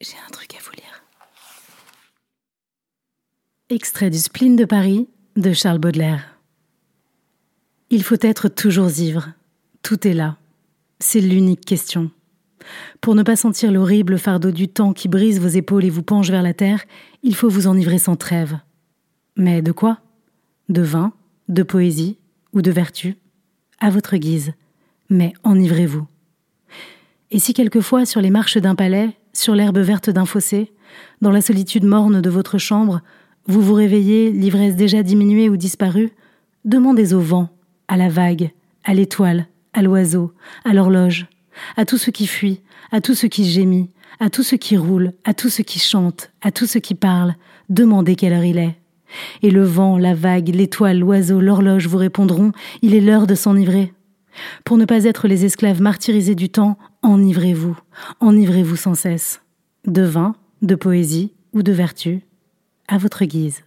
J'ai un truc à vous lire. Extrait du spleen de Paris de Charles Baudelaire. Il faut être toujours ivre. Tout est là. C'est l'unique question. Pour ne pas sentir l'horrible fardeau du temps qui brise vos épaules et vous penche vers la terre, il faut vous enivrer sans trêve. Mais de quoi? De vin, de poésie ou de vertu? À votre guise. Mais enivrez-vous. Et si quelquefois, sur les marches d'un palais, sur l'herbe verte d'un fossé, dans la solitude morne de votre chambre, vous vous réveillez, l'ivresse déjà diminuée ou disparue, demandez au vent, à la vague, à l'étoile, à l'oiseau, à l'horloge, à tout ce qui fuit, à tout ce qui gémit, à tout ce qui roule, à tout ce qui chante, à tout ce qui parle, demandez quelle heure il est. Et le vent, la vague, l'étoile, l'oiseau, l'horloge vous répondront, il est l'heure de s'enivrer. Pour ne pas être les esclaves martyrisés du temps, enivrez-vous, enivrez-vous sans cesse. De vin, de poésie ou de vertu, à votre guise.